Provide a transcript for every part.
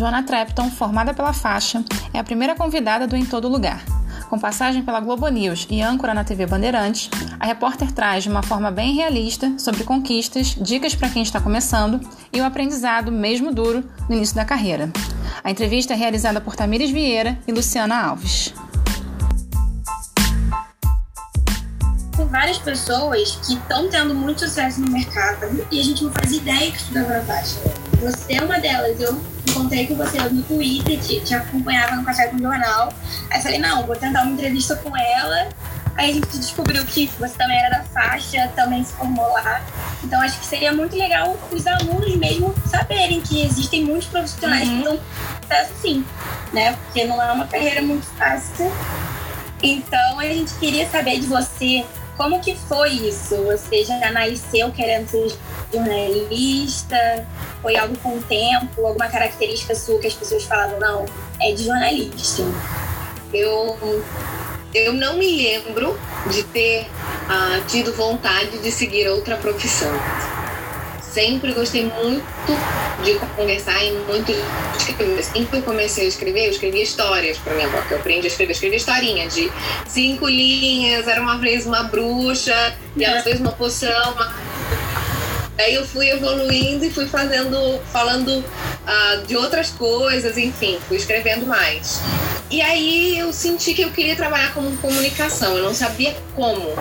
Joana Trepton, formada pela faixa, é a primeira convidada do Em Todo Lugar. Com passagem pela Globo News e âncora na TV Bandeirantes, a repórter traz de uma forma bem realista sobre conquistas, dicas para quem está começando e o aprendizado, mesmo duro, no início da carreira. A entrevista é realizada por Tamires Vieira e Luciana Alves. Tem várias pessoas que estão tendo muito sucesso no mercado e a gente não faz ideia que estudava na faixa. Você é uma delas. Eu encontrei com você no Twitter, te, te acompanhava no Café com o Jornal. Aí falei, não, vou tentar uma entrevista com ela. Aí a gente descobriu que você também era da faixa, também se formou lá. Então acho que seria muito legal os alunos mesmo saberem que existem muitos profissionais uhum. que estão assim, né? Porque não é uma carreira muito fácil. Então a gente queria saber de você como que foi isso? Você já nasceu querendo ser jornalista? Foi algo com o tempo? Alguma característica sua que as pessoas falavam, não, é de jornalista? Eu, eu não me lembro de ter uh, tido vontade de seguir outra profissão sempre gostei muito de conversar e muito de escrever. Assim que eu comecei a escrever, eu escrevia histórias para minha avó, que eu aprendi a escrever. Eu escrevia historinha de cinco linhas, era uma vez uma bruxa, e ela fez uma poção. Aí eu fui evoluindo e fui fazendo, falando uh, de outras coisas, enfim, fui escrevendo mais. E aí eu senti que eu queria trabalhar com comunicação, eu não sabia como.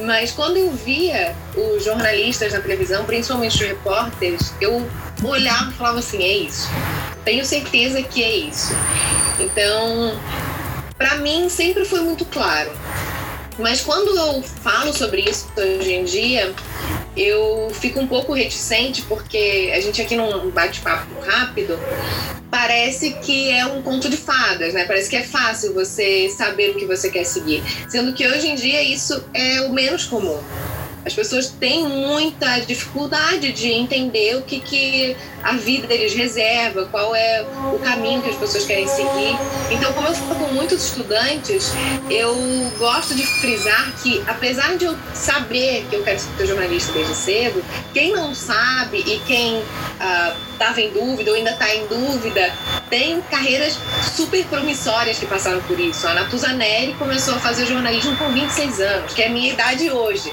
Mas quando eu via os jornalistas na televisão, principalmente os repórteres, eu olhava e falava assim: é isso. Tenho certeza que é isso. Então, para mim sempre foi muito claro. Mas quando eu falo sobre isso hoje em dia, eu fico um pouco reticente porque a gente aqui num bate-papo rápido parece que é um conto de fadas, né? Parece que é fácil você saber o que você quer seguir, sendo que hoje em dia isso é o menos comum. As pessoas têm muita dificuldade de entender o que, que a vida deles reserva, qual é o caminho que as pessoas querem seguir. Então, como eu falo com muitos estudantes, eu gosto de frisar que, apesar de eu saber que eu quero ser jornalista desde cedo, quem não sabe e quem estava em dúvida ou ainda está em dúvida, tem carreiras super promissórias que passaram por isso. A Natuza Neri começou a fazer jornalismo com 26 anos, que é a minha idade hoje.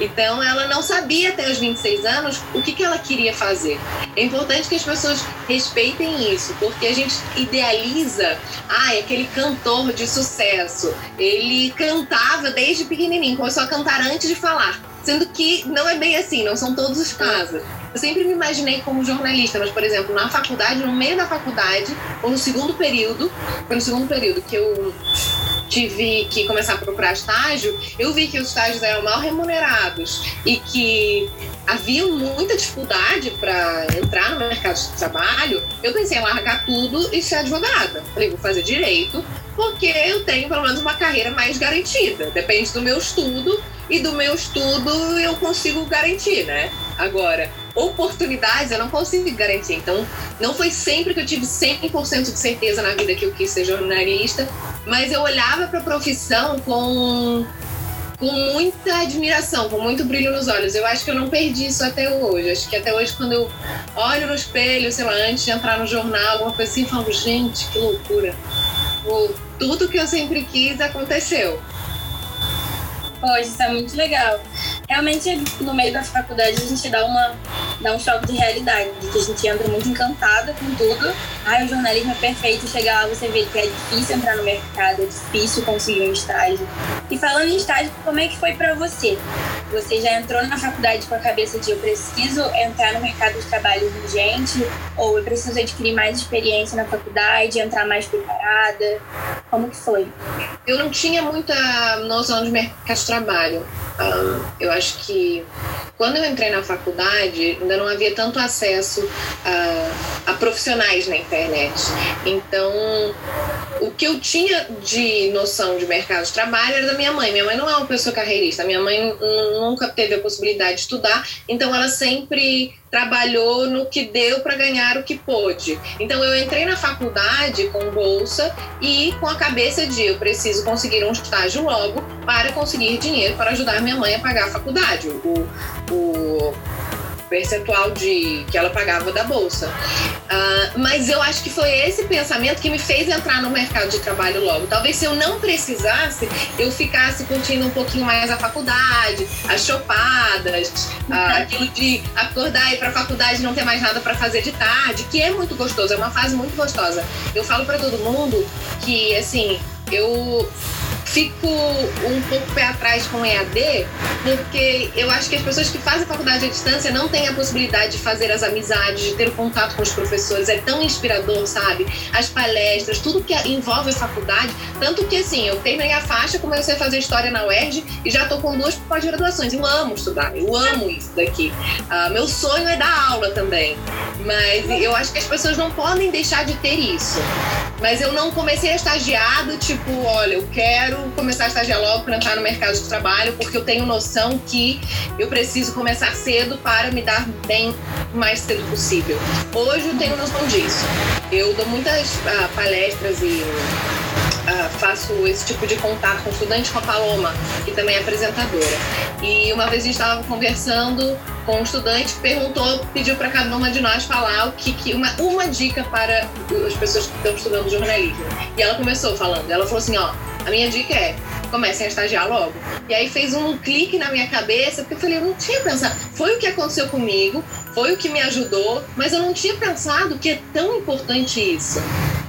Então, ela não sabia até os 26 anos o que, que ela queria fazer. É importante que as pessoas respeitem isso, porque a gente idealiza, ah, é aquele cantor de sucesso. Ele cantava desde pequenininho, começou a cantar antes de falar. Sendo que não é bem assim, não são todos os casos. Eu sempre me imaginei como jornalista, mas, por exemplo, na faculdade, no meio da faculdade, ou no segundo período, foi no segundo período que eu tive que começar a procurar estágio, eu vi que os estágios eram mal remunerados e que havia muita dificuldade para entrar no mercado de trabalho, eu pensei em largar tudo e ser advogada. Falei, vou fazer direito, porque eu tenho pelo menos uma carreira mais garantida. Depende do meu estudo e do meu estudo eu consigo garantir, né? Agora, oportunidades eu não consigo garantir. Então, não foi sempre que eu tive 100% de certeza na vida que eu quis ser jornalista, mas eu olhava para a profissão com com muita admiração, com muito brilho nos olhos. Eu acho que eu não perdi isso até hoje. Acho que até hoje, quando eu olho no espelho, sei lá, antes de entrar no jornal, alguma coisa assim, eu falo, gente, que loucura. tudo que eu sempre quis aconteceu. Pois, isso é muito legal. Realmente, no meio da faculdade, a gente dá, uma, dá um choque de realidade, de que a gente entra muito encantada com tudo. Ai, o jornalismo é perfeito, chegar lá você vê que é difícil entrar no mercado, é difícil conseguir um estágio. E falando em estágio, como é que foi para você? Você já entrou na faculdade com a cabeça de eu preciso entrar no mercado de trabalho urgente, ou eu preciso adquirir mais experiência na faculdade, entrar mais preparada? Como que foi? Eu não tinha muita noção de mercado de trabalho. eu acho que quando eu entrei na faculdade, ainda não havia tanto acesso a, a profissionais na internet. Então, o que eu tinha de noção de mercado de trabalho era da minha mãe. Minha mãe não é uma pessoa carreirista. Minha mãe nunca teve a possibilidade de estudar, então ela sempre trabalhou no que deu para ganhar o que pôde. Então eu entrei na faculdade com bolsa e com a cabeça de eu preciso conseguir um estágio logo para conseguir dinheiro para ajudar minha mãe a pagar a faculdade. O, o percentual de que ela pagava da bolsa. Uh, mas eu acho que foi esse pensamento que me fez entrar no mercado de trabalho logo. Talvez se eu não precisasse, eu ficasse curtindo um pouquinho mais a faculdade, as chopadas, uh, aquilo de acordar e ir para a faculdade e não ter mais nada para fazer de tarde, que é muito gostoso, é uma fase muito gostosa. Eu falo para todo mundo que assim, eu fico um pouco pé atrás com EAD, porque eu acho que as pessoas que fazem faculdade à distância não têm a possibilidade de fazer as amizades, de ter o contato com os professores. É tão inspirador, sabe? As palestras, tudo que envolve a faculdade. Tanto que, assim, eu terminei a faixa, comecei a fazer história na UERJ e já tô com duas pós-graduações. Eu amo estudar, eu amo isso daqui. Uh, meu sonho é dar aula também. Mas eu acho que as pessoas não podem deixar de ter isso. Mas eu não comecei a estagiar do tipo, olha, eu quero começar a estagiar logo para entrar no mercado de trabalho, porque eu tenho noção que eu preciso começar cedo para me dar bem o mais cedo possível. Hoje eu tenho noção disso. Eu dou muitas uh, palestras e uh, faço esse tipo de contato com estudante com a Paloma, que também é apresentadora. E uma vez a gente estava conversando com um estudante perguntou, pediu para cada uma de nós falar o que, que uma, uma dica para as pessoas que estão estudando jornalismo. E ela começou falando, ela falou assim, ó, a minha dica é comecem a estagiar logo. E aí fez um clique na minha cabeça, porque eu falei, eu não tinha pensado. Foi o que aconteceu comigo, foi o que me ajudou, mas eu não tinha pensado que é tão importante isso.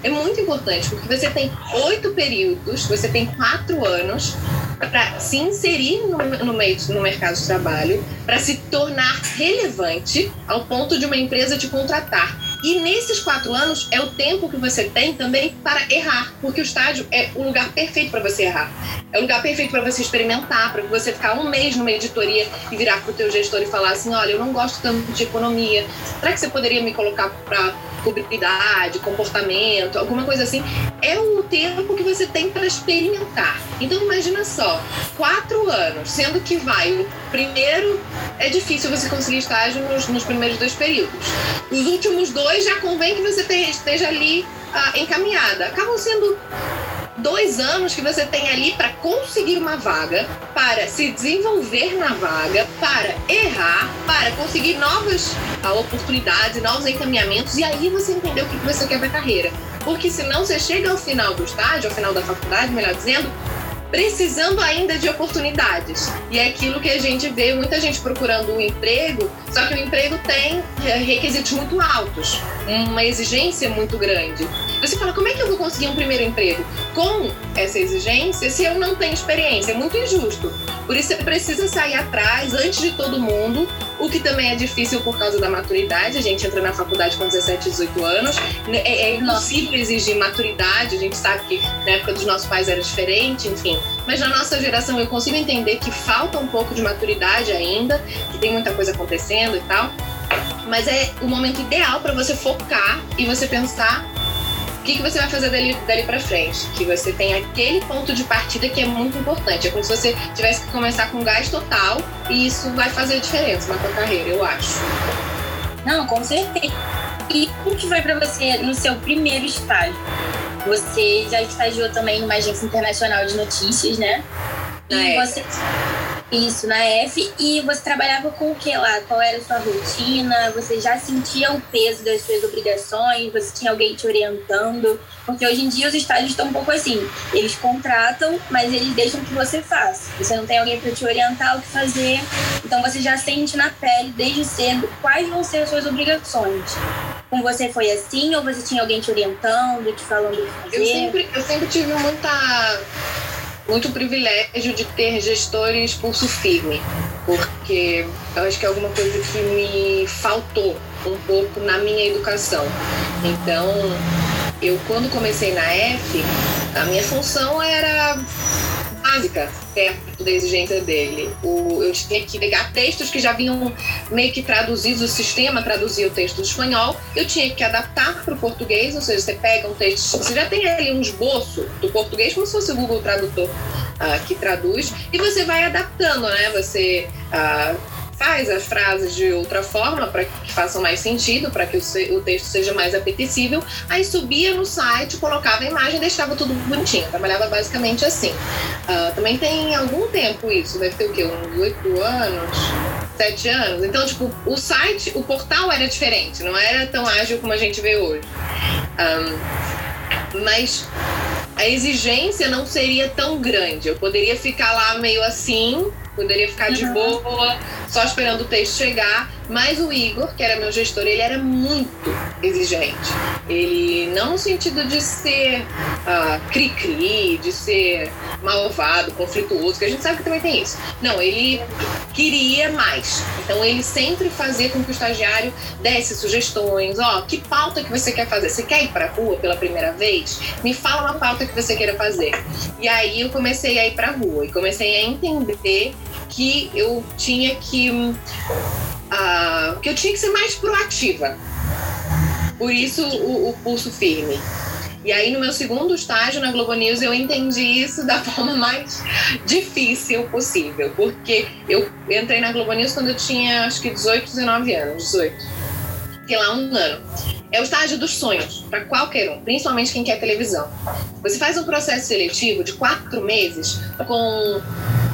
É muito importante, porque você tem oito períodos, você tem quatro anos para se inserir no, no, meio, no mercado de trabalho, para se tornar relevante ao ponto de uma empresa te contratar. E nesses quatro anos é o tempo que você tem também para errar, porque o estágio é o lugar perfeito para você errar. É o lugar perfeito para você experimentar, para você ficar um mês numa editoria e virar para o teu gestor e falar assim, olha, eu não gosto tanto de economia. Será que você poderia me colocar para publicidade, comportamento, alguma coisa assim? É o tempo que você tem para experimentar. Então imagina só, quatro anos, sendo que vai o primeiro é difícil você conseguir estágio nos, nos primeiros dois períodos. Os últimos dois já convém que você esteja ali ah, encaminhada. Acabam sendo dois anos que você tem ali para conseguir uma vaga, para se desenvolver na vaga, para errar, para conseguir novas ah, oportunidades, novos encaminhamentos e aí você entender o que você quer para a carreira. Porque senão você chega ao final do estágio, ao final da faculdade, melhor dizendo, precisando ainda de oportunidades. E é aquilo que a gente vê muita gente procurando um emprego, só que o emprego tem é, requisitos muito altos, uma exigência muito grande. Você fala, como é que eu vou conseguir um primeiro emprego com essa exigência se eu não tenho experiência? É muito injusto. Por isso você precisa sair atrás antes de todo mundo, o que também é difícil por causa da maturidade. A gente entra na faculdade com 17, 18 anos. É, é impossível exigir maturidade. A gente sabe que na época dos nossos pais era diferente, enfim. Mas na nossa geração eu consigo entender que falta um pouco de maturidade ainda, que tem muita coisa acontecendo e tal. Mas é o momento ideal para você focar e você pensar que, que você vai fazer dali, dali para frente? Que você tem aquele ponto de partida que é muito importante. É como se você tivesse que começar com gás total e isso vai fazer diferença na sua carreira, eu acho. Não, com certeza. E como que foi para você no seu primeiro estágio? Você já estagiou também numa agência internacional de notícias, né? E você isso, na F. E você trabalhava com o que lá? Qual era a sua rotina? Você já sentia o peso das suas obrigações? Você tinha alguém te orientando? Porque hoje em dia os estágios estão um pouco assim. Eles contratam, mas eles deixam que você faça. Você não tem alguém para te orientar o que fazer. Então você já sente na pele, desde cedo, quais vão ser as suas obrigações. Com você foi assim? Ou você tinha alguém te orientando, te falando o que fazer? Eu sempre, eu sempre tive muita muito privilégio de ter gestores pulso firme, porque eu acho que é alguma coisa que me faltou um pouco na minha educação. Então, eu quando comecei na F, a minha função era básica perto da exigência dele. O, eu tinha que pegar textos que já vinham meio que traduzidos, o sistema traduzia o texto do espanhol, eu tinha que adaptar para o português, ou seja, você pega um texto, você já tem ali um esboço do português, como se fosse o Google Tradutor uh, que traduz, e você vai adaptando, né? Você. Uh, faz as frases de outra forma para que façam mais sentido, para que o, o, texto seja mais apetecível. Aí subia no site, colocava a imagem, deixava tudo bonitinho. Trabalhava basicamente assim. Uh, também tem algum tempo isso, deve ter o quê? Uns oito anos, sete anos. Então, tipo, o site, o portal era diferente, não era tão ágil como a gente vê hoje. Um, mas a exigência não seria tão grande. Eu poderia ficar lá meio assim, poderia ficar de boa, só esperando o texto chegar. Mas o Igor, que era meu gestor, ele era muito exigente. Ele, não no sentido de ser uh, cri-cri, de ser malvado, conflituoso, que a gente sabe que também tem isso. Não, ele queria mais. Então ele sempre fazia com que o estagiário desse sugestões. Ó, oh, que pauta que você quer fazer? Você quer ir pra rua pela primeira vez? Me fala uma pauta que você queira fazer. E aí eu comecei a ir pra rua e comecei a entender que eu tinha que. Uh, que eu tinha que ser mais proativa. Por isso o, o pulso firme. E aí, no meu segundo estágio na Globo News, eu entendi isso da forma mais difícil possível. Porque eu entrei na Globo News quando eu tinha, acho que 18, 19 anos. 18. Fiquei lá um ano. É o estágio dos sonhos, para qualquer um, principalmente quem quer televisão. Você faz um processo seletivo de quatro meses com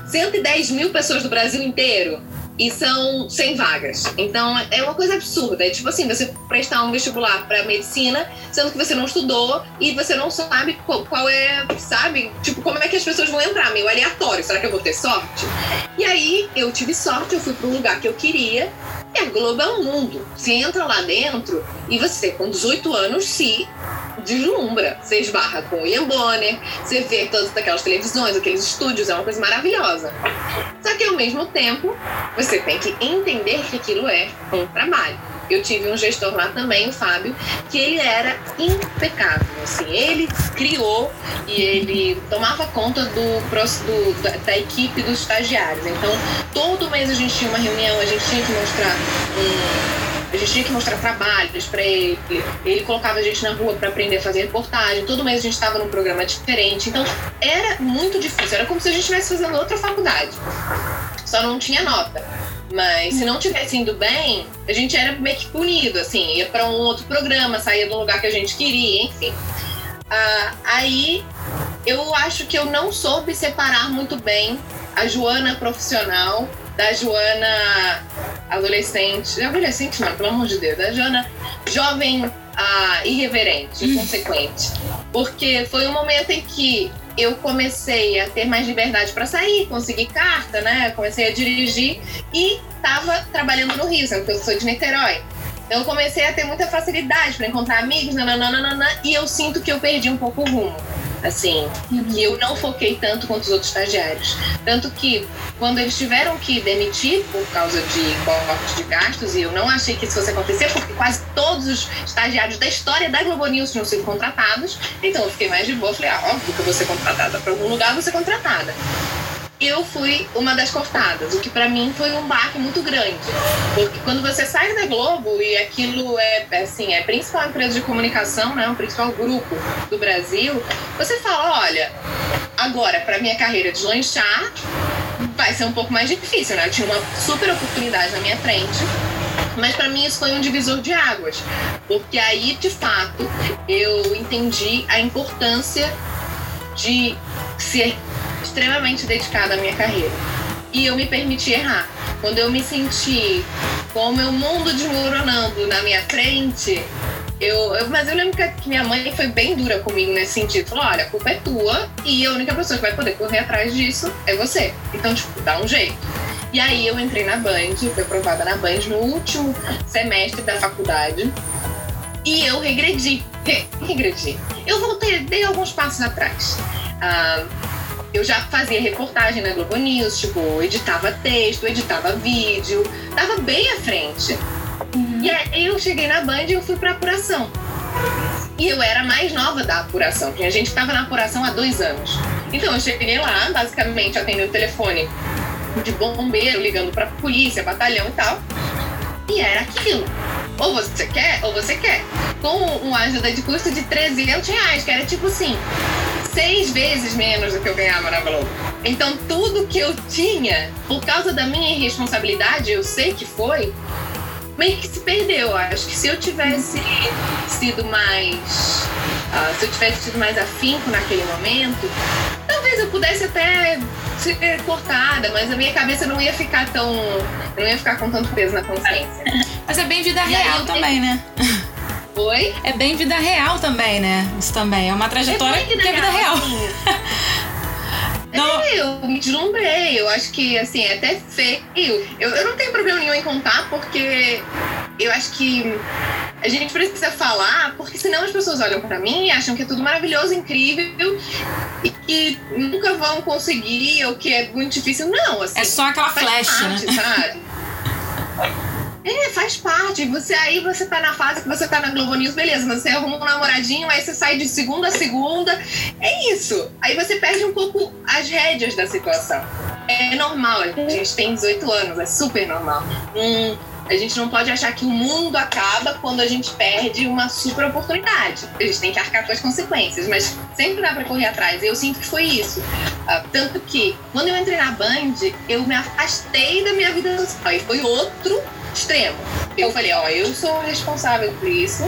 110 mil pessoas do Brasil inteiro e são 100 vagas. Então é uma coisa absurda. É tipo assim, você prestar um vestibular para medicina, sendo que você não estudou e você não sabe qual, qual, é, sabe? Tipo, como é que as pessoas vão entrar? Meio aleatório. Será que eu vou ter sorte? E aí eu tive sorte, eu fui para um lugar que eu queria. E a Globo é um mundo. Você entra lá dentro e você, com 18 anos, se deslumbra. Você esbarra com o Ian Bonner, você vê todas aquelas televisões, aqueles estúdios, é uma coisa maravilhosa. Só que ao mesmo tempo, você tem que entender que aquilo é um trabalho. Eu tive um gestor lá também, o Fábio, que ele era impecável. Assim, ele criou e ele tomava conta do, do da, equipe dos estagiários. Então, todo mês a gente tinha uma reunião, a gente tinha que mostrar um a gente tinha que mostrar trabalhos para ele. Ele colocava a gente na rua para aprender a fazer reportagem. Todo mês a gente estava num programa diferente. Então era muito difícil. Era como se a gente estivesse fazendo outra faculdade. Só não tinha nota. Mas se não tivesse indo bem, a gente era meio que punido, assim, ia para um outro programa, saía do lugar que a gente queria, enfim. Ah, aí eu acho que eu não soube separar muito bem a Joana profissional da Joana adolescente, adolescente não, pelo amor de Deus, da Joana jovem ah, irreverente, inconsequente. Porque foi um momento em que eu comecei a ter mais liberdade para sair, conseguir carta, né? Comecei a dirigir e estava trabalhando no Rio, sendo que eu sou de Niterói. Então eu comecei a ter muita facilidade para encontrar amigos, nananana, e eu sinto que eu perdi um pouco o rumo assim, uhum. que eu não foquei tanto quanto os outros estagiários. Tanto que quando eles tiveram que demitir por causa de corte de gastos, e eu não achei que isso fosse acontecer, porque quase todos os estagiários da história da Globo News tinham sido contratados, então eu fiquei mais de boa, falei, ah, óbvio que eu vou ser contratada para algum lugar, vou ser contratada eu fui uma das cortadas, o que para mim foi um baque muito grande. Porque quando você sai da Globo e aquilo é, assim, é a principal empresa de comunicação, né, o principal grupo do Brasil, você fala, olha, agora para minha carreira deslanchar vai ser um pouco mais difícil, né? Eu tinha uma super oportunidade na minha frente. Mas para mim isso foi um divisor de águas, porque aí de fato eu entendi a importância de ser extremamente dedicada à minha carreira. E eu me permiti errar. Quando eu me senti com o meu mundo desmoronando na minha frente, eu, eu, mas eu lembro que minha mãe foi bem dura comigo nesse sentido. Falou: olha, a culpa é tua e a única pessoa que vai poder correr atrás disso é você. Então, tipo, dá um jeito. E aí eu entrei na Band, fui aprovada na Band no último semestre da faculdade. E eu regredi. Re regredi. Eu voltei, dei alguns passos atrás. Ah, eu já fazia reportagem na Globo News, tipo, editava texto, editava vídeo, tava bem à frente. Uhum. E aí eu cheguei na Band e eu fui pra apuração. E eu era mais nova da apuração, tinha gente que tava na apuração há dois anos. Então eu cheguei lá, basicamente atendendo o telefone de bombeiro, ligando pra polícia, batalhão e tal. E era aquilo. Ou você quer, ou você quer. Com uma ajuda de custo de 300 reais, que era tipo assim, seis vezes menos do que eu ganhava na Globo. Então tudo que eu tinha, por causa da minha irresponsabilidade, eu sei que foi, meio que se perdeu. Acho que se eu tivesse sido mais. Uh, se eu tivesse sido mais afinco naquele momento, talvez eu pudesse até ser cortada, mas a minha cabeça não ia ficar tão. não ia ficar com tanto peso na consciência. Mas é bem vida real também, né? Oi? É bem vida real também, né? Isso também. É uma trajetória é que é vida real. Não. É, eu me deslumbrei. Eu acho que, assim, é até feio. Eu, eu não tenho problema nenhum em contar, porque eu acho que a gente precisa falar, porque senão as pessoas olham para mim e acham que é tudo maravilhoso, incrível e que nunca vão conseguir ou que é muito difícil. Não, assim. É só aquela flecha, parte, né? sabe? É, faz parte. Você aí você tá na fase que você tá na Globo News, beleza, mas você arruma um namoradinho, aí você sai de segunda a segunda. É isso. Aí você perde um pouco as rédeas da situação. É normal, a gente tem 18 anos, é super normal. Hum, a gente não pode achar que o mundo acaba quando a gente perde uma super oportunidade. A gente tem que arcar com as consequências, mas sempre dá para correr atrás. Eu sinto que foi isso. Uh, tanto que, quando eu entrei na Band, eu me afastei da minha vida social. E foi outro extremo. Eu falei, ó, eu sou responsável por isso.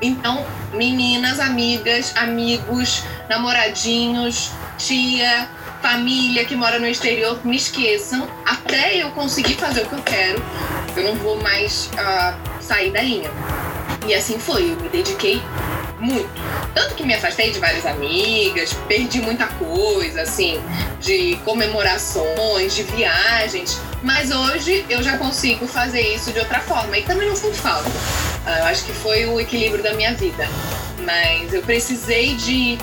Então, meninas, amigas, amigos, namoradinhos, tia, família que mora no exterior, me esqueçam até eu conseguir fazer o que eu quero. Eu não vou mais uh, sair da linha. E assim foi, eu me dediquei muito. Tanto que me afastei de várias amigas, perdi muita coisa, assim, de comemorações, de viagens. Mas hoje eu já consigo fazer isso de outra forma. E também não sinto falta. Ah, eu acho que foi o equilíbrio da minha vida. Mas eu precisei de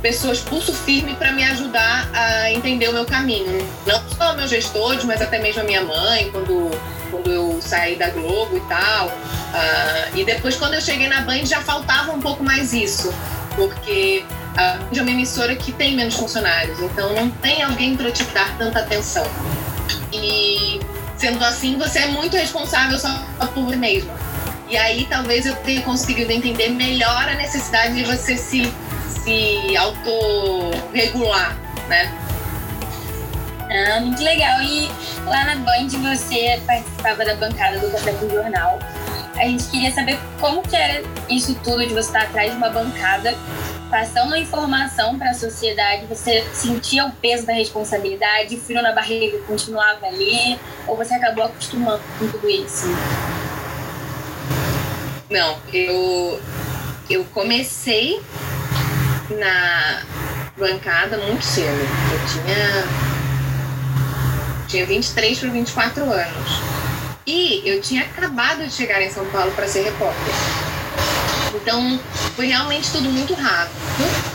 pessoas pulso firme para me ajudar a entender o meu caminho. Não só meus gestores, mas até mesmo a minha mãe, quando, quando eu saí da Globo e tal. Uh, e depois, quando eu cheguei na Band, já faltava um pouco mais isso, porque é uma emissora que tem menos funcionários, então não tem alguém para te dar tanta atenção. E sendo assim, você é muito responsável só por você mesma. E aí talvez eu tenha conseguido entender melhor a necessidade de você se, se autorregular, né? Ah, muito legal. E lá na Band você participava da bancada do Café com Jornal. A gente queria saber como que era isso tudo de você estar atrás de uma bancada, passando a informação para a sociedade. Você sentia o peso da responsabilidade, frio na barriga continuava ali, ou você acabou acostumando com tudo isso? Não, eu eu comecei na bancada muito cedo. Eu tinha tinha 23 para 24 anos. E eu tinha acabado de chegar em São Paulo para ser repórter. Então, foi realmente tudo muito rápido.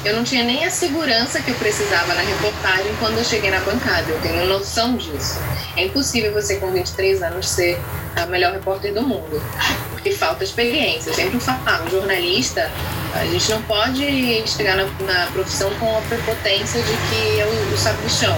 Eu não tinha nem a segurança que eu precisava na reportagem quando eu cheguei na bancada. Eu tenho noção disso. É impossível você, com 23 anos, ser a melhor repórter do mundo, porque falta experiência. Eu sempre falo, um jornalista, a gente não pode chegar na, na profissão com a prepotência de que é o, o sabichão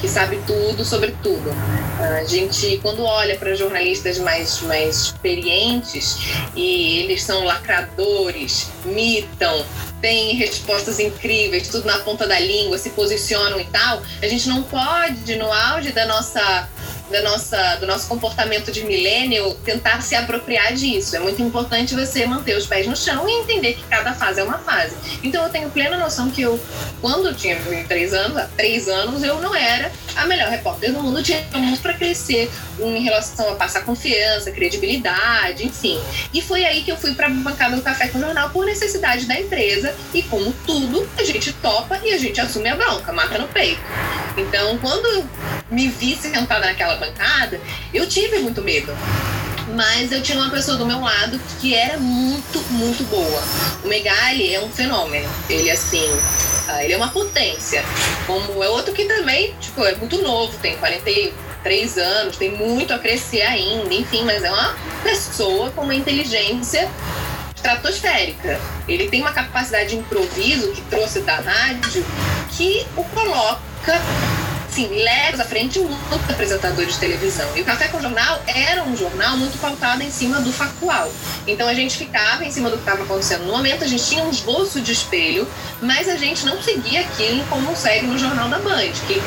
que sabe tudo sobre tudo. A gente, quando olha para jornalistas mais, mais experientes e eles são lacradores, mitam, têm respostas incríveis, tudo na ponta da língua, se posicionam e tal, a gente não pode, no auge da nossa da nossa, do nosso comportamento de milênio, tentar se apropriar disso. É muito importante você manter os pés no chão e entender que cada fase é uma fase. Então eu tenho plena noção que eu, quando eu tinha 23 anos, há 3 anos, eu não era a melhor repórter do mundo, tinha muito para crescer em relação a passar confiança, credibilidade, enfim. E foi aí que eu fui para bancada do Café com o Jornal por necessidade da empresa e como tudo, a gente topa e a gente assume a bronca, mata no peito. Então, quando me vi sentada naquela bancada, eu tive muito medo. Mas eu tinha uma pessoa do meu lado que era muito, muito boa. O Megali é um fenômeno. Ele, assim, ah, ele é uma potência. Como é outro que também, tipo, é muito novo, tem 43 anos, tem muito a crescer ainda, enfim, mas é uma pessoa com uma inteligência estratosférica. Ele tem uma capacidade de improviso que trouxe da rádio que o coloca Kıp. Assim, léguas à frente muitos apresentadores de televisão. E o Café com Jornal era um jornal muito pautado em cima do factual. Então a gente ficava em cima do que estava acontecendo no momento, a gente tinha um esboço de espelho, mas a gente não seguia aquilo como segue no Jornal da Band. Que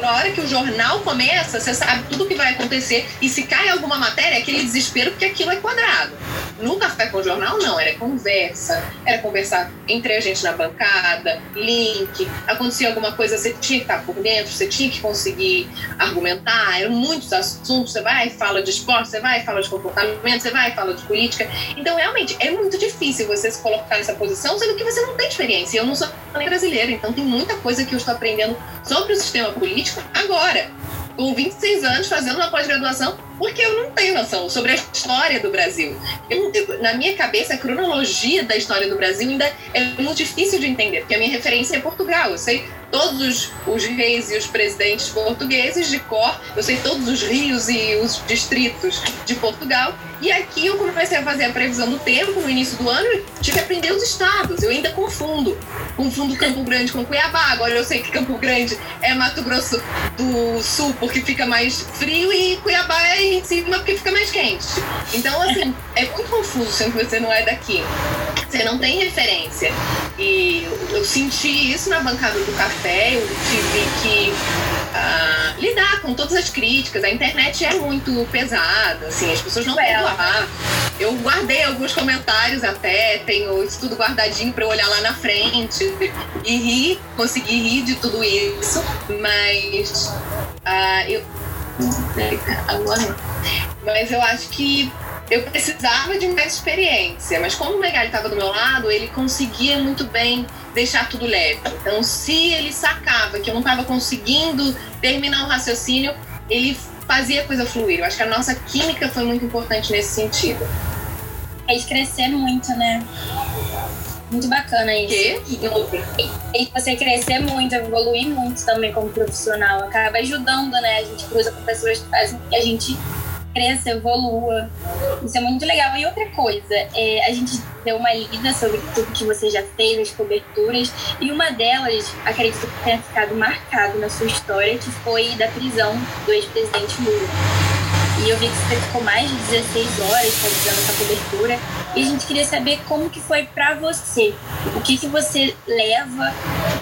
na hora que o jornal começa, você sabe tudo o que vai acontecer. E se cai alguma matéria, é aquele desespero porque aquilo é quadrado. No Café com Jornal, não, era conversa, era conversar entre a gente na bancada, link, acontecia alguma coisa, você tinha que estar por dentro, você tinha que conseguir argumentar, eram muitos assuntos, você vai e fala de esporte, você vai e fala de comportamento, você vai e fala de política. Então, realmente, é muito difícil você se colocar nessa posição, sendo que você não tem experiência. Eu não sou nem brasileira, então tem muita coisa que eu estou aprendendo sobre o sistema político agora com 26 anos fazendo uma pós-graduação, porque eu não tenho noção sobre a história do Brasil. Eu, na minha cabeça, a cronologia da história do Brasil ainda é muito difícil de entender, porque a minha referência é Portugal. Eu sei todos os, os reis e os presidentes portugueses de cor, eu sei todos os rios e os distritos de Portugal. E aqui eu comecei a fazer a previsão do tempo no início do ano e tive que aprender os estados. Eu ainda confundo. Confundo Campo Grande com Cuiabá. Agora eu sei que Campo Grande é Mato Grosso do Sul porque fica mais frio e Cuiabá é em cima porque fica mais quente. Então, assim, é muito confuso se você não é daqui. Você não tem referência. E eu senti isso na bancada do café, eu tive que uh, lidar com todas as críticas. A internet é muito pesada, assim, as pessoas não estão lá. Eu guardei alguns comentários até, tenho isso tudo guardadinho para eu olhar lá na frente e rir, conseguir rir de tudo isso, mas uh, eu. Agora Mas eu acho que eu precisava de mais experiência, mas como o Megali estava do meu lado, ele conseguia muito bem deixar tudo leve. Então, se ele sacava que eu não estava conseguindo terminar o raciocínio, ele fazia a coisa fluir. Eu acho que a nossa química foi muito importante nesse sentido. É de crescer muito, né? Muito bacana isso. Que? E você crescer muito, evoluir muito também como profissional. Acaba ajudando, né? A gente cruza com pessoas que fazem que a gente cresça, evolua. Isso é muito legal. E outra coisa, é, a gente deu uma lida sobre tudo que você já fez, as coberturas, e uma delas, acredito que tenha ficado marcado na sua história, que foi da prisão do ex-presidente Lula. E eu vi que você ficou mais de 16 horas fazendo essa cobertura. E a gente queria saber como que foi para você. O que que você leva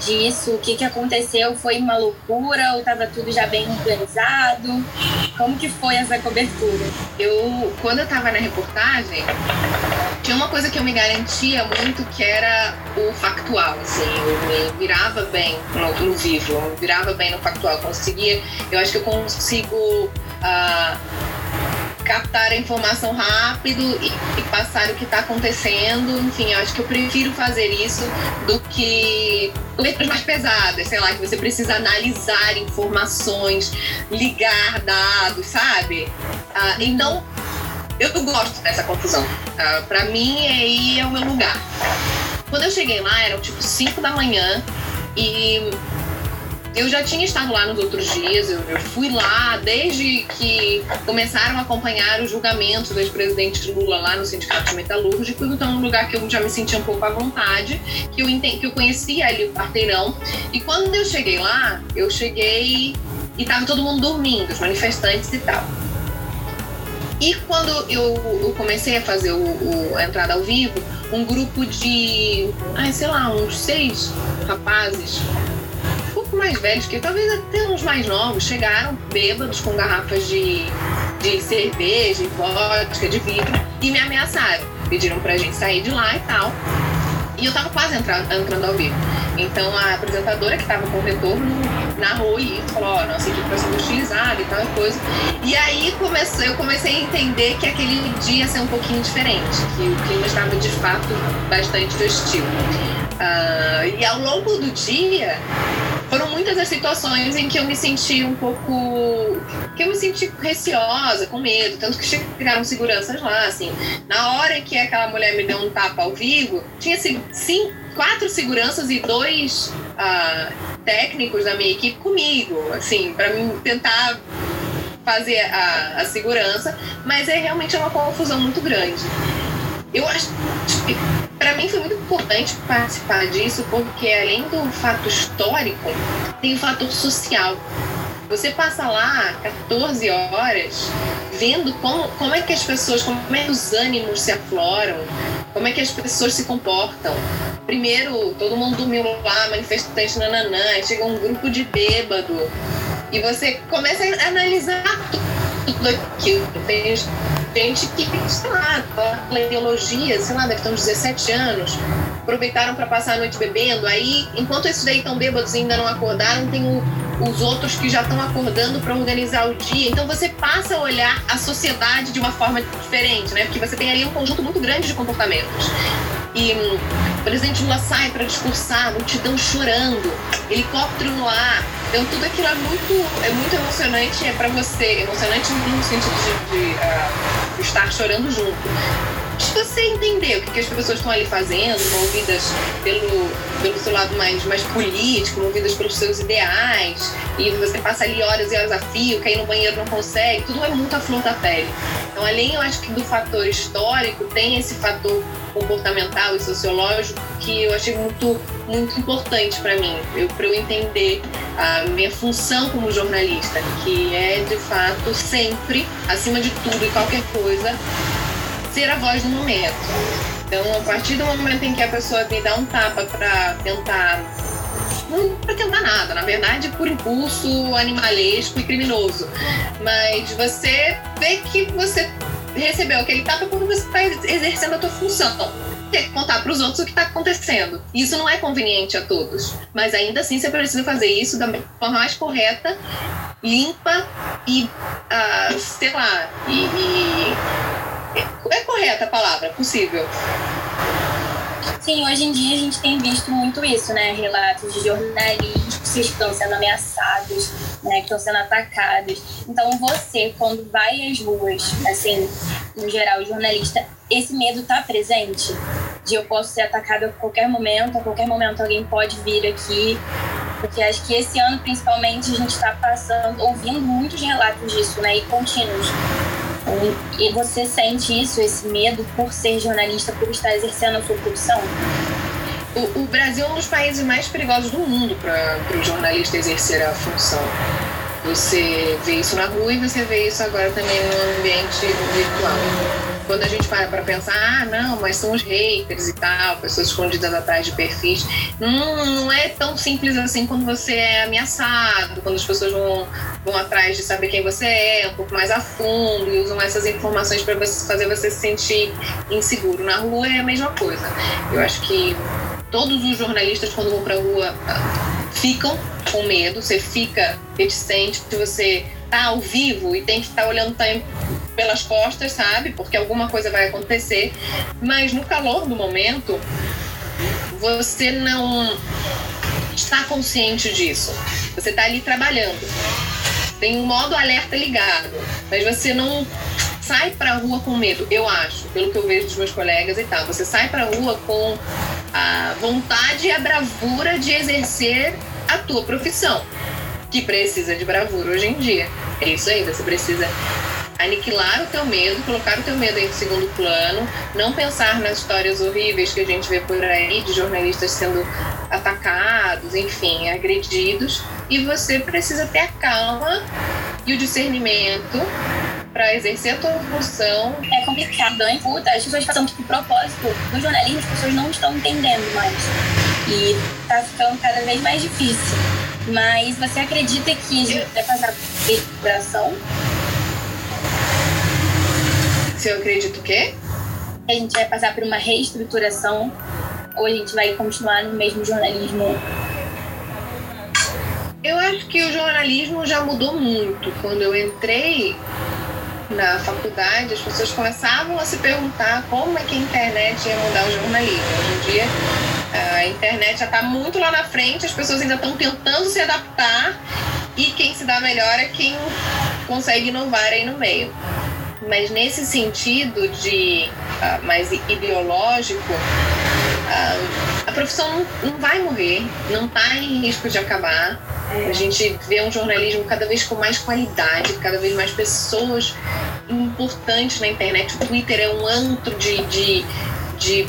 disso? O que que aconteceu? Foi uma loucura ou estava tudo já bem organizado? Como que foi essa cobertura? Eu, quando eu estava na reportagem, tinha uma coisa que eu me garantia muito que era o factual, assim, eu me virava bem no, no vivo, eu me virava bem no factual, eu conseguia, eu acho que eu consigo uh, captar a informação rápido e, e passar o que está acontecendo. Enfim, eu acho que eu prefiro fazer isso do que letras mais pesadas, sei lá, que você precisa analisar informações, ligar dados, sabe? Ah, então, eu gosto dessa confusão. Ah, para mim, aí é o meu lugar. Quando eu cheguei lá, eram tipo 5 da manhã e eu já tinha estado lá nos outros dias, eu, eu fui lá desde que começaram a acompanhar os julgamentos do ex-presidente Lula lá no Sindicato de Metalúrgicos, então um lugar que eu já me sentia um pouco à vontade, que eu, entendi, que eu conhecia ali o quarteirão. E quando eu cheguei lá, eu cheguei e tava todo mundo dormindo, os manifestantes e tal. E quando eu, eu comecei a fazer o, o, a entrada ao vivo, um grupo de, ai, sei lá, uns seis rapazes mais velhos, que talvez até uns mais novos, chegaram bêbados com garrafas de, de cerveja, de vodka, de vidro e me ameaçaram. Pediram pra gente sair de lá e tal. E eu tava quase entrando, entrando ao vivo. Então a apresentadora que tava com o retorno narrou e falou, ó, oh, nossa equipe vai ser utilizada e tal coisa. E aí começou, eu comecei a entender que aquele dia ia ser um pouquinho diferente, que o clima estava de fato bastante hostil. Uh, e ao longo do dia, foram muitas as situações em que eu me senti um pouco. que eu me senti receosa, com medo, tanto que chegaram seguranças lá, assim. Na hora que aquela mulher me deu um tapa ao vivo, tinha sim, quatro seguranças e dois uh, técnicos da minha equipe comigo, assim, para tentar fazer a, a segurança, mas é realmente uma confusão muito grande. Eu acho para mim foi muito importante participar disso, porque além do fato histórico, tem o fator social. Você passa lá 14 horas vendo como, como é que as pessoas, como é que os ânimos se afloram, como é que as pessoas se comportam. Primeiro, todo mundo dormiu lá, manifestante nananã, aí chega um grupo de bêbado e você começa a analisar tudo aquilo. Tem gente que, sei lá, teologia, sei lá, deve ter uns 17 anos, aproveitaram para passar a noite bebendo, aí, enquanto esses daí estão bêbados e ainda não acordaram, tem o, os outros que já estão acordando para organizar o dia. Então você passa a olhar a sociedade de uma forma diferente, né? Porque você tem ali um conjunto muito grande de comportamentos. E hum, o presidente Lula sai para discursar, multidão chorando, helicóptero no ar. Então tudo aquilo é muito, é muito emocionante, é para você, emocionante no sentido de, de uh, estar chorando junto se você entender o que, que as pessoas estão ali fazendo, movidas pelo, pelo seu lado mais, mais político, movidas pelos seus ideais, e você passa ali horas e horas a fio, cair no banheiro não consegue, tudo é muito a flor da pele. Então, além, eu acho que do fator histórico, tem esse fator comportamental e sociológico que eu achei muito, muito importante para mim, para eu entender a minha função como jornalista, que é de fato sempre, acima de tudo e qualquer coisa, ser a voz do momento. Então, a partir do momento em que a pessoa me dá um tapa para tentar não tentar nada, na verdade, por impulso animalesco e criminoso. Mas você vê que você recebeu aquele tapa quando você está exercendo a tua função. Ter que contar para os outros o que está acontecendo. Isso não é conveniente a todos. Mas ainda assim você precisa fazer isso da forma mais correta, limpa e, uh, sei lá, e, e é correta a palavra, possível. Sim, hoje em dia a gente tem visto muito isso, né? Relatos de jornalistas que estão sendo ameaçados, né? Que estão sendo atacados. Então você, quando vai às ruas, assim, no geral, jornalista, esse medo está presente? De eu posso ser atacado a qualquer momento, a qualquer momento alguém pode vir aqui. Porque acho que esse ano, principalmente, a gente está passando, ouvindo muitos relatos disso, né? E contínuos. E você sente isso, esse medo, por ser jornalista, por estar exercendo a sua profissão? O, o Brasil é um dos países mais perigosos do mundo para o jornalista exercer a função. Você vê isso na rua e você vê isso agora também no ambiente virtual quando a gente para para pensar, ah, não, mas são os haters e tal, pessoas escondidas atrás de perfis, não, não é tão simples assim quando você é ameaçado, quando as pessoas vão, vão atrás de saber quem você é, um pouco mais a fundo e usam essas informações para fazer você se sentir inseguro. Na rua é a mesma coisa. Eu acho que todos os jornalistas, quando vão para a rua, ficam com medo, você fica reticente, você tá ao vivo e tem que estar tá olhando pelas costas, sabe? Porque alguma coisa vai acontecer. Mas no calor do momento, você não está consciente disso. Você está ali trabalhando. Tem um modo alerta ligado, mas você não sai para rua com medo, eu acho, pelo que eu vejo dos meus colegas e tal. Você sai para rua com a vontade e a bravura de exercer a tua profissão, que precisa de bravura hoje em dia. É isso aí, você precisa aniquilar o teu medo, colocar o teu medo em segundo plano, não pensar nas histórias horríveis que a gente vê por aí de jornalistas sendo atacados, enfim, agredidos, e você precisa ter a calma e o discernimento para exercer a tua função. É complicado, hein? Puta, as pessoas passam tipo propósito do jornalismo, as pessoas não estão entendendo mais. E tá ficando cada vez mais difícil. Mas você acredita que vai passar por recuperação? Se eu acredito o quê? A gente vai passar por uma reestruturação ou a gente vai continuar no mesmo jornalismo? Eu acho que o jornalismo já mudou muito. Quando eu entrei na faculdade, as pessoas começavam a se perguntar como é que a internet ia mudar o jornalismo. Hoje em dia, a internet já está muito lá na frente, as pessoas ainda estão tentando se adaptar e quem se dá melhor é quem consegue inovar aí no meio. Mas nesse sentido de uh, mais ideológico, uh, a profissão não, não vai morrer, não está em risco de acabar. A gente vê um jornalismo cada vez com mais qualidade, cada vez mais pessoas importantes na internet. O Twitter é um antro de, de, de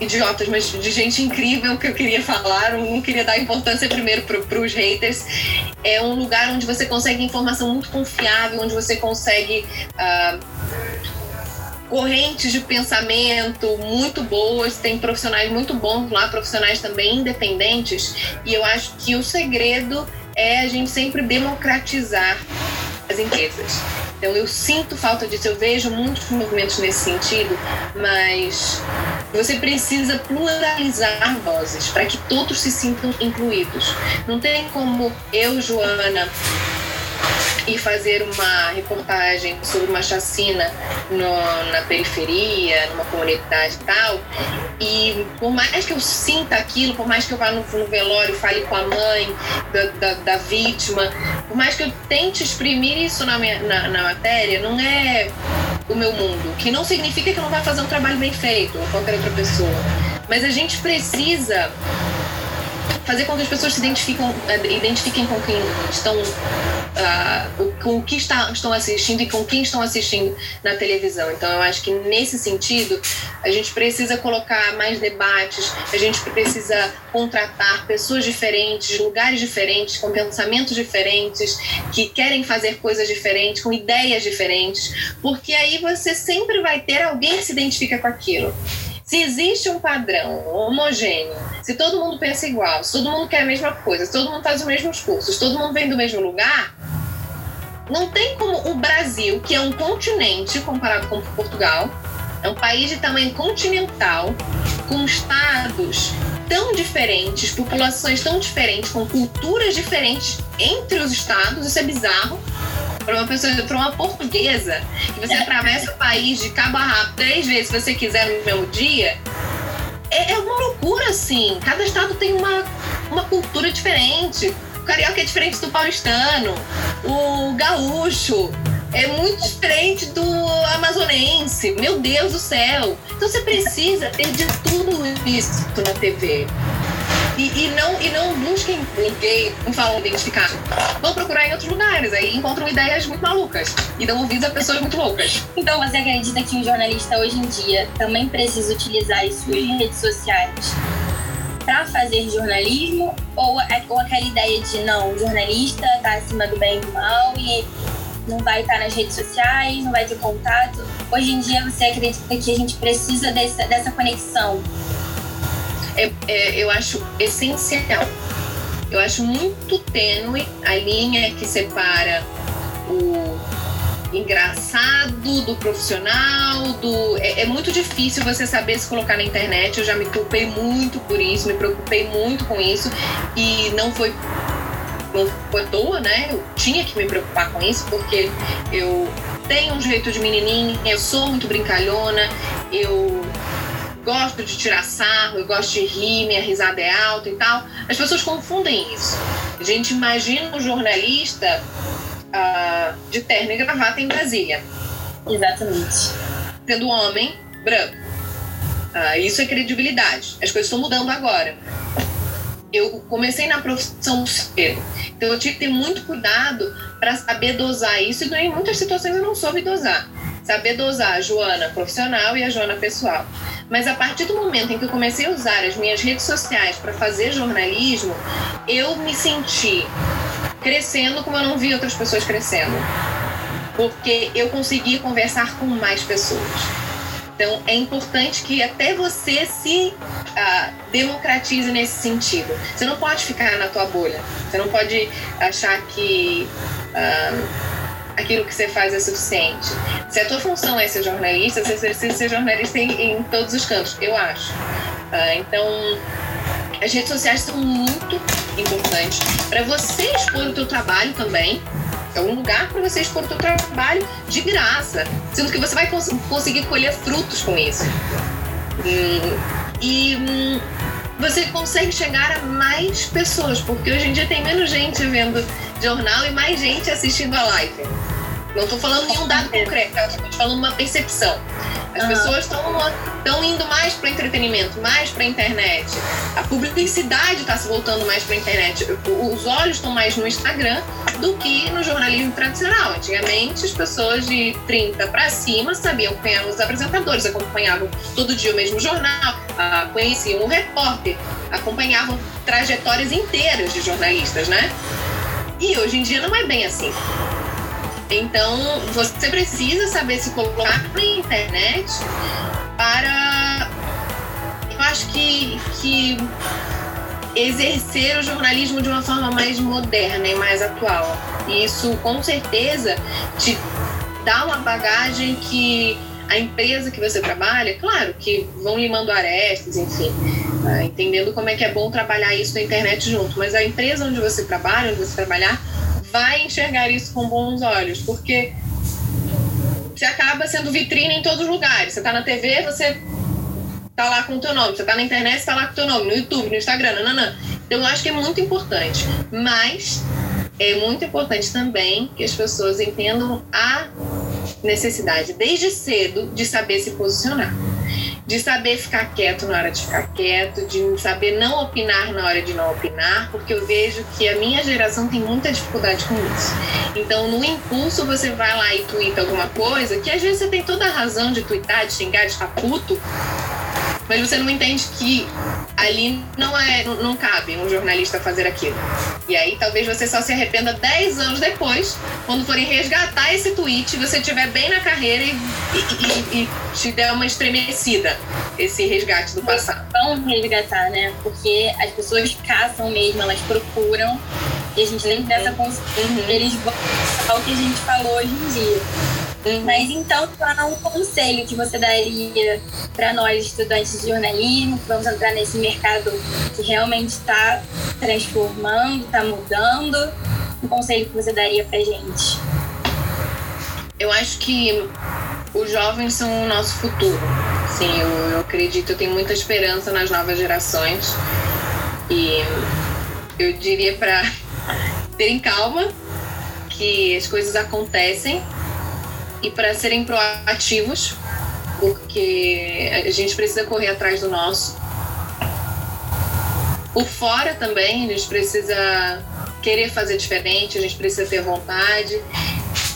idiotas, mas de gente incrível que eu queria falar, não queria dar importância primeiro para os haters. É um lugar onde você consegue informação muito confiável, onde você consegue. Uh, correntes de pensamento muito boas, tem profissionais muito bons lá, profissionais também independentes, e eu acho que o segredo é a gente sempre democratizar as empresas. Então eu sinto falta disso, eu vejo muitos movimentos nesse sentido, mas você precisa pluralizar vozes para que todos se sintam incluídos. Não tem como eu, Joana, e fazer uma reportagem sobre uma chacina no, na periferia, numa comunidade e tal. E por mais que eu sinta aquilo, por mais que eu vá no, no velório, fale com a mãe da, da, da, vítima, por mais que eu tente exprimir isso na, minha, na, na matéria, não é o meu mundo. Que não significa que eu não vai fazer um trabalho bem feito, ou qualquer outra pessoa. Mas a gente precisa fazer com que as pessoas se identifiquem, eh, com quem estão uh, com o que está, estão assistindo e com quem estão assistindo na televisão. Então eu acho que nesse sentido a gente precisa colocar mais debates, a gente precisa contratar pessoas diferentes, lugares diferentes, com pensamentos diferentes, que querem fazer coisas diferentes, com ideias diferentes, porque aí você sempre vai ter alguém que se identifica com aquilo. Se existe um padrão homogêneo, se todo mundo pensa igual, se todo mundo quer a mesma coisa, se todo mundo faz os mesmos cursos, se todo mundo vem do mesmo lugar, não tem como o Brasil, que é um continente comparado com Portugal, é um país de tamanho continental, com estados tão diferentes, populações tão diferentes, com culturas diferentes entre os estados, isso é bizarro para uma pessoa, para uma portuguesa, que você atravessa o país de cabo a rabo três vezes se você quiser no mesmo dia, é, é uma loucura, assim. Cada estado tem uma, uma cultura diferente. O carioca é diferente do paulistano, o gaúcho é muito diferente do amazonense. Meu Deus do céu! Então você precisa ter de tudo isso na TV. E, e, não, e não busquem ninguém, não falam identificar. Vão procurar em outros lugares, aí encontram ideias muito malucas e dão ouvidos a pessoas muito loucas. Então você acredita que um jornalista hoje em dia também precisa utilizar as suas redes sociais para fazer jornalismo? Ou, é, ou aquela ideia de não, o jornalista está acima do bem e do mal e não vai estar nas redes sociais, não vai ter contato? Hoje em dia você acredita que a gente precisa dessa, dessa conexão é, é, eu acho essencial. Eu acho muito tênue a linha que separa o engraçado do profissional, do é, é, muito difícil você saber se colocar na internet. Eu já me preocupei muito por isso, me preocupei muito com isso e não foi não foi à toa, né? Eu tinha que me preocupar com isso porque eu tenho um jeito de menininha, eu sou muito brincalhona, eu gosto de tirar sarro, eu gosto de rir, minha risada é alta e tal. As pessoas confundem isso. A gente imagina um jornalista uh, de terno e gravata em Brasília. Exatamente. Tendo um homem branco. Uh, isso é credibilidade. As coisas estão mudando agora. Eu comecei na profissão cedo. Então eu tive que ter muito cuidado para saber dosar isso e em muitas situações eu não soube dosar. Saber dosar a Joana profissional e a Joana pessoal. Mas a partir do momento em que eu comecei a usar as minhas redes sociais para fazer jornalismo, eu me senti crescendo como eu não vi outras pessoas crescendo. Porque eu consegui conversar com mais pessoas. Então é importante que até você se uh, democratize nesse sentido. Você não pode ficar na tua bolha. Você não pode achar que uh, aquilo que você faz é suficiente. Se a tua função é ser jornalista, você precisa ser jornalista em, em todos os campos, eu acho. Uh, então, as redes sociais são muito importantes para você expor o teu trabalho também. É um lugar para você expor o teu trabalho de graça, sendo que você vai cons conseguir colher frutos com isso. Hum, e hum, você consegue chegar a mais pessoas, porque hoje em dia tem menos gente vendo jornal e mais gente assistindo a live. Não estou falando nenhum dado concreto, estou falando uma percepção. As uhum. pessoas estão indo mais para o entretenimento, mais para internet. A publicidade está se voltando mais para internet. Os olhos estão mais no Instagram do que no jornalismo tradicional. Antigamente, as pessoas de 30 para cima sabiam quem eram os apresentadores, acompanhavam todo dia o mesmo jornal, ah, conheciam um repórter, acompanhavam trajetórias inteiras de jornalistas, né? E hoje em dia não é bem assim. Então, você precisa saber se colocar na internet para. Eu acho que, que exercer o jornalismo de uma forma mais moderna e mais atual. E isso, com certeza, te dá uma bagagem que a empresa que você trabalha, claro que vão limando arestas, enfim, tá? entendendo como é que é bom trabalhar isso na internet junto, mas a empresa onde você trabalha, onde você trabalhar, vai enxergar isso com bons olhos, porque você acaba sendo vitrine em todos os lugares. Você está na TV, você tá lá com o teu nome. Você tá na internet, você tá lá com o teu nome. No YouTube, no Instagram, nananã. Então eu acho que é muito importante. Mas é muito importante também que as pessoas entendam a necessidade, desde cedo, de saber se posicionar. De saber ficar quieto na hora de ficar quieto, de saber não opinar na hora de não opinar, porque eu vejo que a minha geração tem muita dificuldade com isso. Então, no impulso, você vai lá e twitta alguma coisa, que às vezes você tem toda a razão de twittar, de xingar, de ficar puto, mas você não entende que ali não é não cabe um jornalista fazer aquilo. E aí talvez você só se arrependa 10 anos depois, quando forem resgatar esse tweet, você estiver bem na carreira e, e, e, e, te der uma estremecida esse resgate do passado. Vão resgatar, né? Porque as pessoas caçam mesmo, elas procuram e a gente lembra dessa consciência, uhum. eles vão ao que a gente falou hoje em dia. Uhum. Mas então, qual é um conselho que você daria para nós, estudantes de jornalismo, que vamos entrar nesse mercado que realmente está transformando, está mudando? Um conselho que você daria para gente? Eu acho que os jovens são o nosso futuro. Sim, eu, eu acredito, eu tenho muita esperança nas novas gerações. E eu diria para terem calma, que as coisas acontecem e para serem proativos, porque a gente precisa correr atrás do nosso. Por fora também, a gente precisa querer fazer diferente, a gente precisa ter vontade.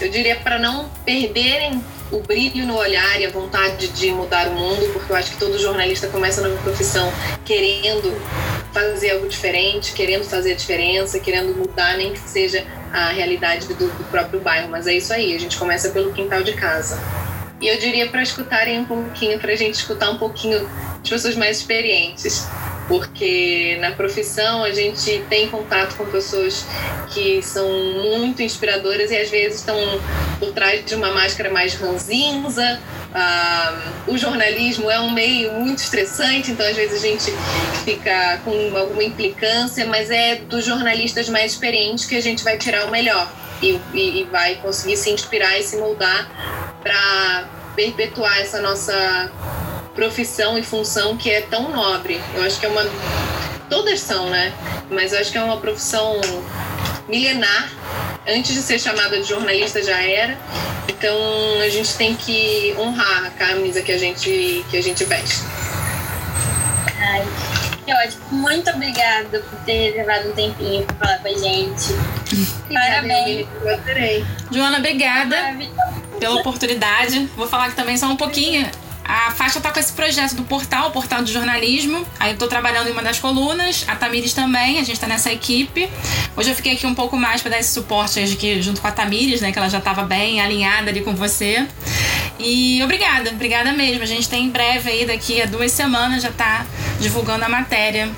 Eu diria para não perderem o brilho no olhar e a vontade de mudar o mundo, porque eu acho que todo jornalista começa na profissão querendo fazer algo diferente, querendo fazer a diferença, querendo mudar, nem que seja a realidade do, do próprio bairro. Mas é isso aí, a gente começa pelo quintal de casa. E eu diria para escutarem um pouquinho, para a gente escutar um pouquinho de pessoas mais experientes, porque na profissão a gente tem contato com pessoas que são muito inspiradoras e às vezes estão por trás de uma máscara mais ranzinza. Ah, o jornalismo é um meio muito estressante, então às vezes a gente fica com alguma implicância, mas é dos jornalistas mais experientes que a gente vai tirar o melhor e, e, e vai conseguir se inspirar e se moldar para perpetuar essa nossa profissão e função que é tão nobre. Eu acho que é uma. Todas são, né? Mas eu acho que é uma profissão milenar. Antes de ser chamada de jornalista já era. Então a gente tem que honrar a camisa que a gente, que a gente veste. Ai, que ótimo. Muito obrigada por ter levado um tempinho para falar com a gente. Parabéns. Eu adorei. Joana, obrigada pela oportunidade. Vou falar que também só um pouquinho. A faixa tá com esse projeto do portal, o portal de jornalismo. Aí eu tô trabalhando em uma das colunas, a Tamires também, a gente tá nessa equipe. Hoje eu fiquei aqui um pouco mais para dar esse suporte aqui, junto com a Tamires, né, que ela já tava bem alinhada ali com você. E obrigada, obrigada mesmo. A gente tem em breve aí, daqui a duas semanas, já tá divulgando a matéria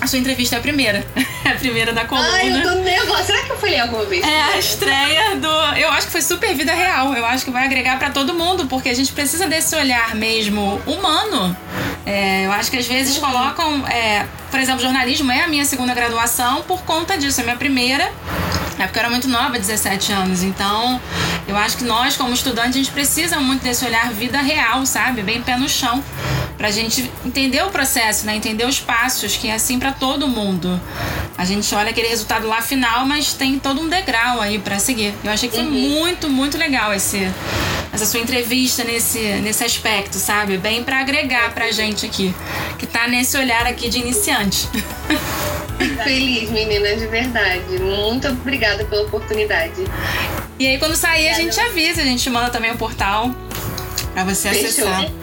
a sua entrevista é a primeira. É a primeira da coluna. Ai, eu tô nervosa. Será que eu falei alguma vez? É a estreia do. Eu acho que foi super vida real. Eu acho que vai agregar para todo mundo, porque a gente precisa desse olhar mesmo humano. É, eu acho que às vezes uhum. colocam. É, por exemplo, jornalismo é a minha segunda graduação por conta disso. É a minha primeira. É porque eu era muito nova, 17 anos. Então, eu acho que nós, como estudantes, a gente precisa muito desse olhar vida real, sabe? Bem pé no chão pra gente entender o processo, né? Entender os passos, que é assim para todo mundo. A gente olha aquele resultado lá final, mas tem todo um degrau aí para seguir. Eu achei que foi uhum. muito, muito legal esse essa sua entrevista nesse, nesse aspecto, sabe? Bem para agregar pra gente aqui, que tá nesse olhar aqui de iniciante. Feliz, menina, de verdade. Muito obrigada pela oportunidade. E aí, quando sair, a gente avisa, a gente manda também o portal para você Fechou. acessar.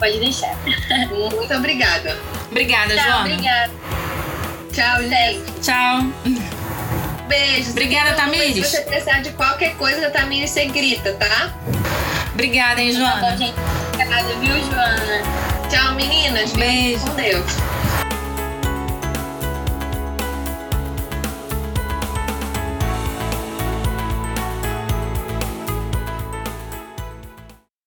Pode deixar. Muito obrigada. Obrigada, Tchau, Joana. obrigada. Tchau, gente. Tchau. Beijos. Obrigada, Tamires. Se você precisar de qualquer coisa, Tamires, você grita, tá? Obrigada, hein, Tá bom, Joana. gente. Obrigada, viu, Joana? Tchau, meninas. Fiquem Beijo. Com Deus.